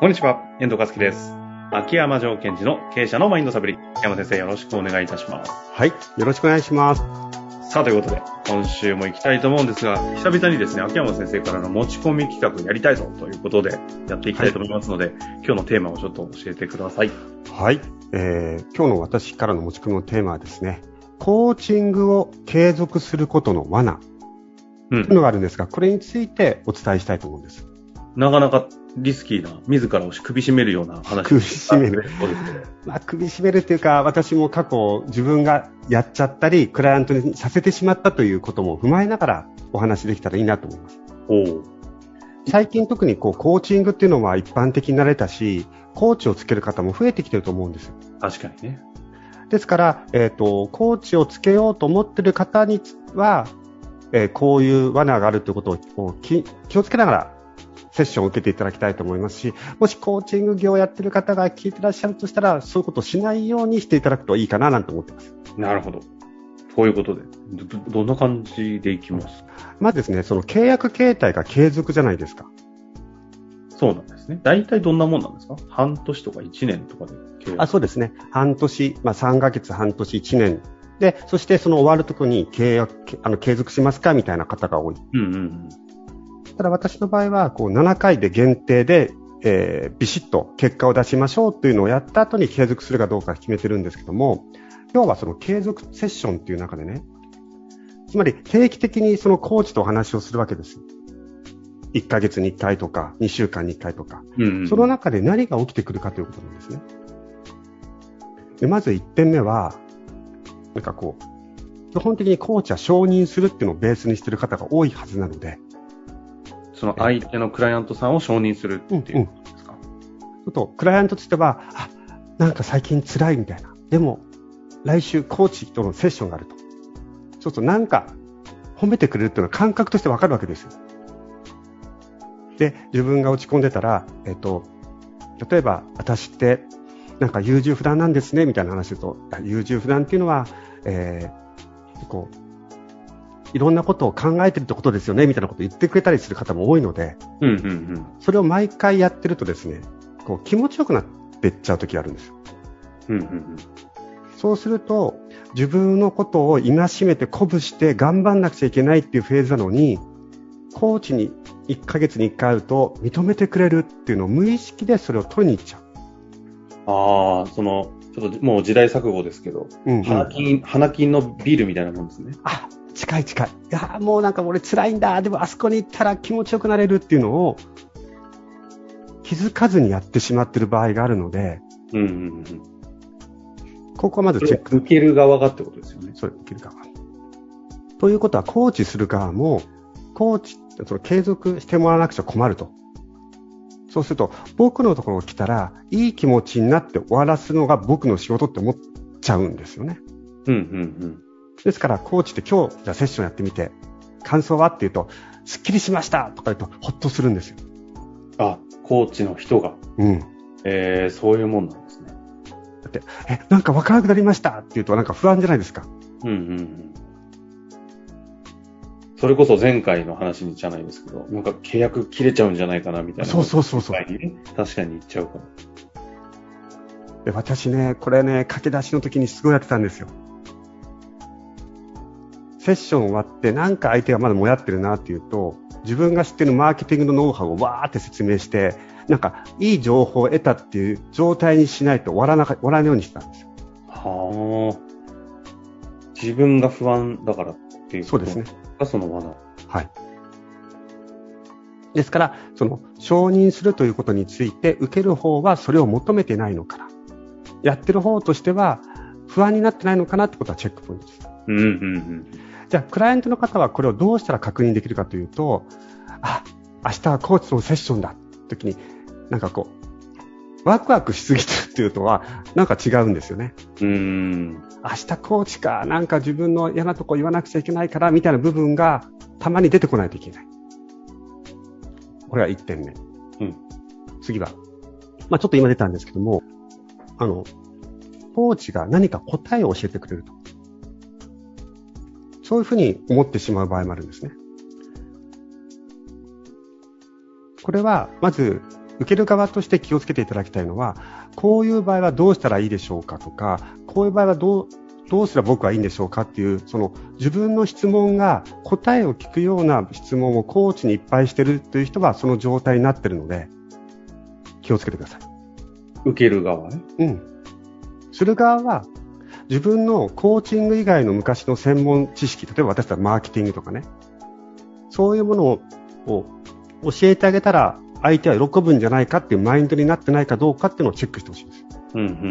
こんにちは、遠藤和樹です。秋山条件時の経営者のマインドサブリ。山先生よろしくお願いいたします。はい。よろしくお願いします。さあ、ということで、今週も行きたいと思うんですが、久々にですね、秋山先生からの持ち込み企画やりたいぞということで、やっていきたいと思いますので、今日のテーマをちょっと教えてください。はい。えー、今日の私からの持ち込みのテーマはですね、コーチングを継続することの罠う。というんのがあるんですが、これについてお伝えしたいと思うんです。なかなかリスキーな、自らを首絞めるような話首絞める。まあ、首絞めるっていうか、私も過去自分がやっちゃったり、クライアントにさせてしまったということも踏まえながらお話できたらいいなと思います。最近特にこうコーチングっていうのは一般的になれたし、コーチをつける方も増えてきてると思うんですよ。確かにね。ですから、えっ、と、コーチをつけようと思ってる方には、えーこういう罠があるということを気をつけながらセッションを受けていただきたいと思いますし、もしコーチング業をやってる方が聞いてらっしゃるとしたら、そういうことをしないようにしていただくといいかななんて思ってます。なるほど。ということで、ど、どんな感じでいきます？まずですね、その契約形態が継続じゃないですか。そうなんですね。大体どんなもんなんですか？半年とか1年とかで契約？あそうですね。半年、まあ、3ヶ月、半年、1年。で、そしてその終わるところに契約、あの、継続しますかみたいな方が多い。うんうんうん。ただ私の場合は、こう、7回で限定で、えービシッと結果を出しましょうというのをやった後に継続するかどうか決めてるんですけども、今日はその継続セッションっていう中でね、つまり定期的にそのコーチとお話をするわけです。1ヶ月に1回とか、2週間に1回とか。うんうん、その中で何が起きてくるかということなんですね。でまず1点目は、なんかこう、基本的にコーチは承認するっていうのをベースにしている方が多いはずなので、その相手のクライアントさんを承認するっていうことですか、ちょっとクライアントとしては、あ、なんか最近辛いみたいな。でも、来週コーチとのセッションがあると。ちょっとなんか褒めてくれるっていうのは感覚としてわかるわけですよ。で、自分が落ち込んでたら、えっと、例えば私ってなんか優柔不断なんですねみたいな話すると、あ優柔不断っていうのは、えーこう、いろんなことを考えてるってことですよねみたいなことを言ってくれたりする方も多いので、うんうんうん。それを毎回やってるとですね、こう気持ちよくなってっちゃう時があるんですよ。うんうんうん。そうすると、自分のことを戒めて鼓舞して頑張んなくちゃいけないっていうフェーズなのに、コーチに1ヶ月に1回会うと認めてくれるっていうのを無意識でそれを取りに行っちゃう。ああ、その、ちょっともう時代錯誤ですけど、うんうん花金、花金のビールみたいなもんですね。あ、近い近い。いや、もうなんか俺辛いんだ。でもあそこに行ったら気持ちよくなれるっていうのを気づかずにやってしまってる場合があるので、うんうんうん。ここはまずチェック。受ける側がってことですよね。それ、いけるか。ということは、コーチする側も、コーチ、その継続してもらわなくちゃ困ると。そうすると、僕のところに来たら、いい気持ちになって終わらすのが僕の仕事って思っちゃうんですよね。うんうんですから、コーチって今日、じゃあセッションやってみて、感想はって言うと、すっきりしましたとか言うと、ほっとするんですよ。うん。あ、コーチの人が、うん。えー、そういうもんなんですね。だって、え、なんかわからなくなりましたって言うと、なんか不安じゃないですか。うんうんうん。それこそ前回の話にじゃないですけど、なんか契約切れちゃうんじゃないかなみたいな。そうそうそうそう確かに言っちゃうかも。で私ね、これね、駆け出しの時にすごいやってたんですよ。セッション終わって、なんか相手がまだもやってるなっていうと、自分が知ってるマーケティングのノウハウをわーって説明して、なんかいい情報を得たっていう状態にしないと終わらなか終わらないようにしたんですよ。はあ。自分が不安だからっていうそうですね。がその罠。はい。ですから、その承認するということについて、受ける方はそれを求めてないのかな。やってる方としては不安になってないのかなってことはチェックポイントです。うんうんうん。じゃあ、クライアントの方はこれをどうしたら確認できるかというと、あ、明日はコーチのセッションだって時に、なんかこう、ワクワクしすぎてるっていうのは、なんか違うんですよね。うーん。明日コーチか、なんか自分の嫌なとこ言わなくちゃいけないから、みたいな部分がたまに出てこないといけない。これは1点目。うん。次は、まあちょっと今出たんですけども、あの、コーチが何か答えを教えてくれると。そういうふうに思ってしまう場合もあるんですね。これは、まず、受ける側として気をつけていただきたいのは、こういう場合はどうしたらいいでしょうかとか、こういう場合はどう、どうすれば僕はいいんでしょうかっていう、その自分の質問が答えを聞くような質問をコーチにいっぱいしてるという人はその状態になってるので、気をつけてください。受ける側ね。うん。する側は、自分のコーチング以外の昔の専門知識、例えば私たらマーケティングとかね、そういうものを教えてあげたら相手は喜ぶんじゃないかっていうマインドになってないかどうかっていうのをチェックしてほしいんです。うんうんうん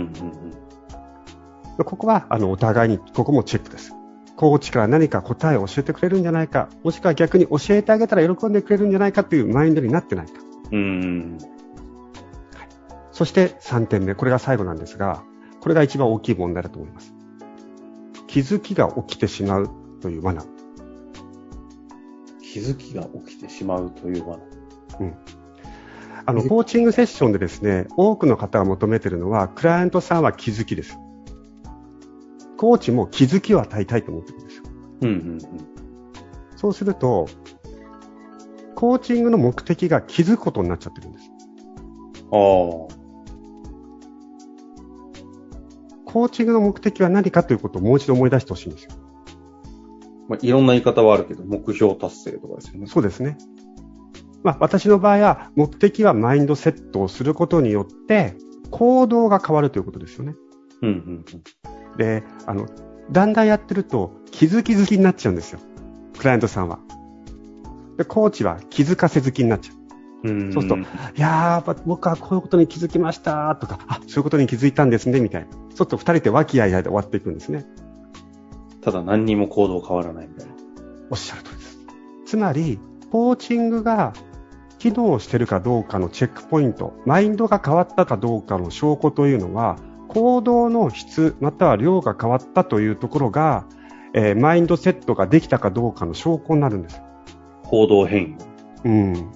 うん、ここはあのお互いにここもチェックです。コーチから何か答えを教えてくれるんじゃないか、もしくは逆に教えてあげたら喜んでくれるんじゃないかっていうマインドになってないか。うんはい、そして3点目、これが最後なんですが、これが一番大きい問題だと思います。気づきが起きてしまうという罠。気づきが起きてしまうという罠。うん。あの、コーチングセッションでですね、多くの方が求めているのは、クライアントさんは気づきです。コーチも気づきを与えたいと思ってるんですよ。うんうんうん。そうすると、コーチングの目的が気づくことになっちゃってるんです。ああ。コーチングの目的は何かということをもう一度思い出してほしいんですよ。まあ、いろんな言い方はあるけど、目標達成とかですよね。そうですね。まあ、私の場合は、目的はマインドセットをすることによって、行動が変わるということですよね。うんうんうん、で、あの、だんだんやってると気づき好きになっちゃうんですよ。クライアントさんは。で、コーチは気づかせ好きになっちゃう。うんそうすると、いやー、僕はこういうことに気づきましたとか、あ、そういうことに気づいたんですね、みたいな。ちょっと二人で和気あいあいで終わっていくんですね。ただ何にも行動変わらないみたいな。おっしゃる通りです。つまり、コーチングが機能してるかどうかのチェックポイント、マインドが変わったかどうかの証拠というのは、行動の質または量が変わったというところが、えー、マインドセットができたかどうかの証拠になるんです。行動変異。うん。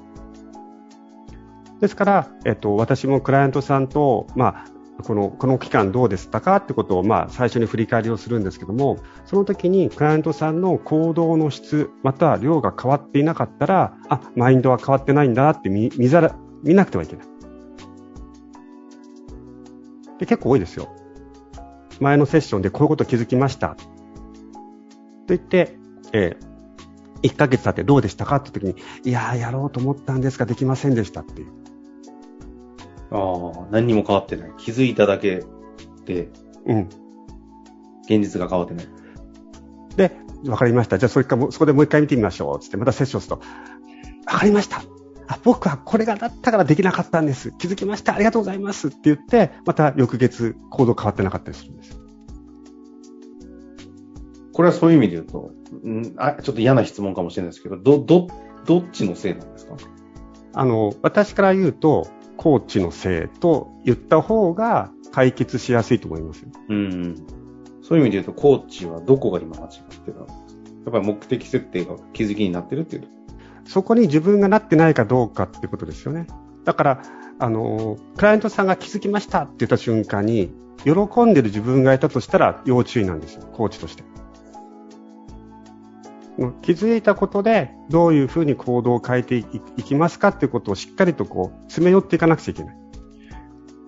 ですから、えっと、私もクライアントさんと、まあ、このこの期間どうでしたかってことを、まあ、最初に振り返りをするんですけども、その時にクライアントさんの行動の質、または量が変わっていなかったら、あ、マインドは変わってないんだなって見見ざら見なくてはいけない。で結構多いですよ。前のセッションでこういうこと気づきました。と言って、えー、1ヶ月経ってどうでしたかって時に、いやー、やろうと思ったんですができませんでしたっていう。ああ、何にも変わってない。気づいただけで、うん。現実が変わってない。で、わかりました。じゃあそれかそこでもう一回見てみましょう。つって、またセッションすると、わかりました。あ、僕はこれがだったからできなかったんです。気づきました。ありがとうございます。って言って、また翌月行動変わってなかったりするんです。これはそういう意味で言うと、んあちょっと嫌な質問かもしれないですけど、ど、ど、どっちのせいなんですか？あの、私から言うと、コーチのせいと言った方が解決しやすいと思いますよ。うん。そういう意味で言うと、コーチはどこが今間違ってたんですかやっぱり目的設定が気づきになってるっていうそこに自分がなってないかどうかってことですよね。だから、あの、クライアントさんが気づきましたって言った瞬間に、喜んでる自分がいたとしたら要注意なんですよ、コーチとして。気づいたことでどういうふうに行動を変えていきますかっていうことをしっかりとこう詰め寄っていかなくちゃいけない。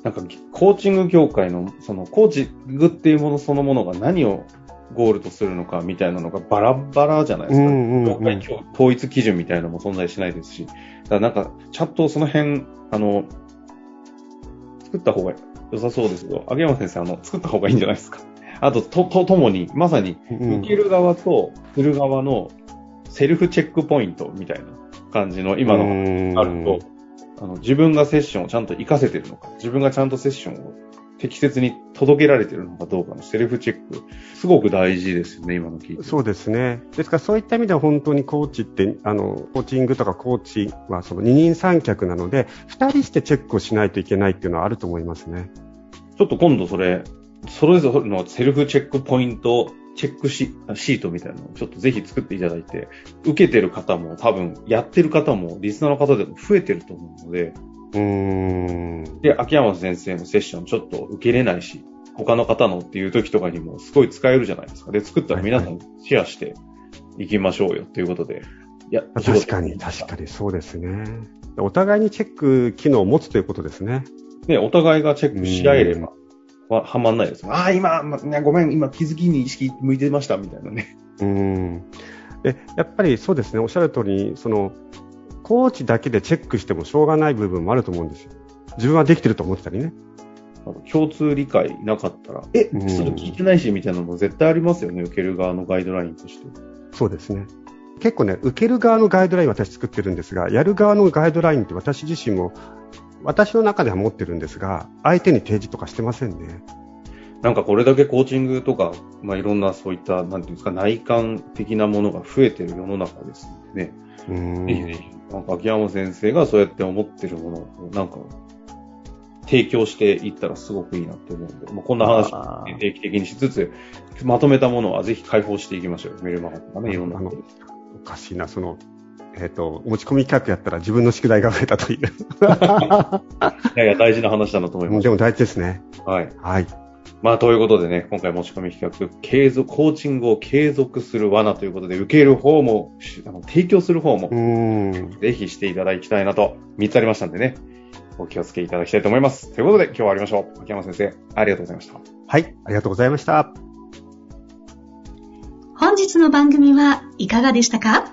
なんかコーチング業界のそのコーチングっていうものそのものが何をゴールとするのかみたいなのがバラバラじゃないですか。うんうんうん、統一基準みたいなのも存在しないですし。だからなんかちゃんとその辺、あの、作った方が良さそうですけど、秋山先生、あの、作った方がいいんじゃないですか。あと、と、と、ともに、まさに、受ける側と振る側のセルフチェックポイントみたいな感じの今のあると、あの、自分がセッションをちゃんと活かせてるのか、自分がちゃんとセッションを適切に届けられてるのかどうかのセルフチェック、すごく大事ですよね、今の聞いて。そうですね。ですからそういった意味では本当にコーチって、あの、コーチングとかコーチはその二人三脚なので、二人してチェックをしないといけないっていうのはあると思いますね。ちょっと今度それ、それぞれのセルフチェックポイント、チェックシートみたいなのをちょっとぜひ作っていただいて、受けてる方も多分、やってる方も、リスナーの方でも増えてると思うので、うーんで、秋山先生のセッションちょっと受けれないし、他の方のっていう時とかにもすごい使えるじゃないですか。で、作ったら皆さんシェアしていきましょうよということで。いや、確かに、確かにそうですね。お互いにチェック機能を持つということですね。ね、お互いがチェックし合えれば、は、はまんないです。ああ、今、ま、ごめん、今気づきに意識向いてました、みたいなね。うん。で、やっぱりそうですね、おっしゃる通り、その、コーチだけでチェックしてもしょうがない部分もあると思うんですよ。自分はできてると思ってたりね。共通理解なかったら、え、それ聞いてないし、みたいなのも絶対ありますよね、受ける側のガイドラインとして。そうですね。結構ね、受ける側のガイドライン私作ってるんですが、やる側のガイドラインって私自身も、私の中では持ってるんですが、相手に提示とかしてませんね。なんかこれだけコーチングとか、まあ、いろんなそういった、なんていうんですか、内観的なものが増えてる世の中ですね。うん。なんか秋山先生がそうやって思ってるものを、なんか、提供していったらすごくいいなって思うんで、まあ、こんな話定期的にしつつ、まとめたものはぜひ開放していきましょうメルマガとかね、いろんなこと。おかしいな、その、えっ、ー、と、持ち込み企画やったら自分の宿題が増えたという。いやいや、大事な話だなと思います。でも大事ですね。はい。はい。まあ、ということでね、今回持ち込み企画、継続、コーチングを継続する罠ということで、受ける方も、あの提供する方も、ぜひしていただきたいなと、3つありましたんでね、お気をつけいただきたいと思います。ということで、今日は終わりましょう。秋山先生、ありがとうございました。はい、ありがとうございました。本日の番組はいかがでしたか？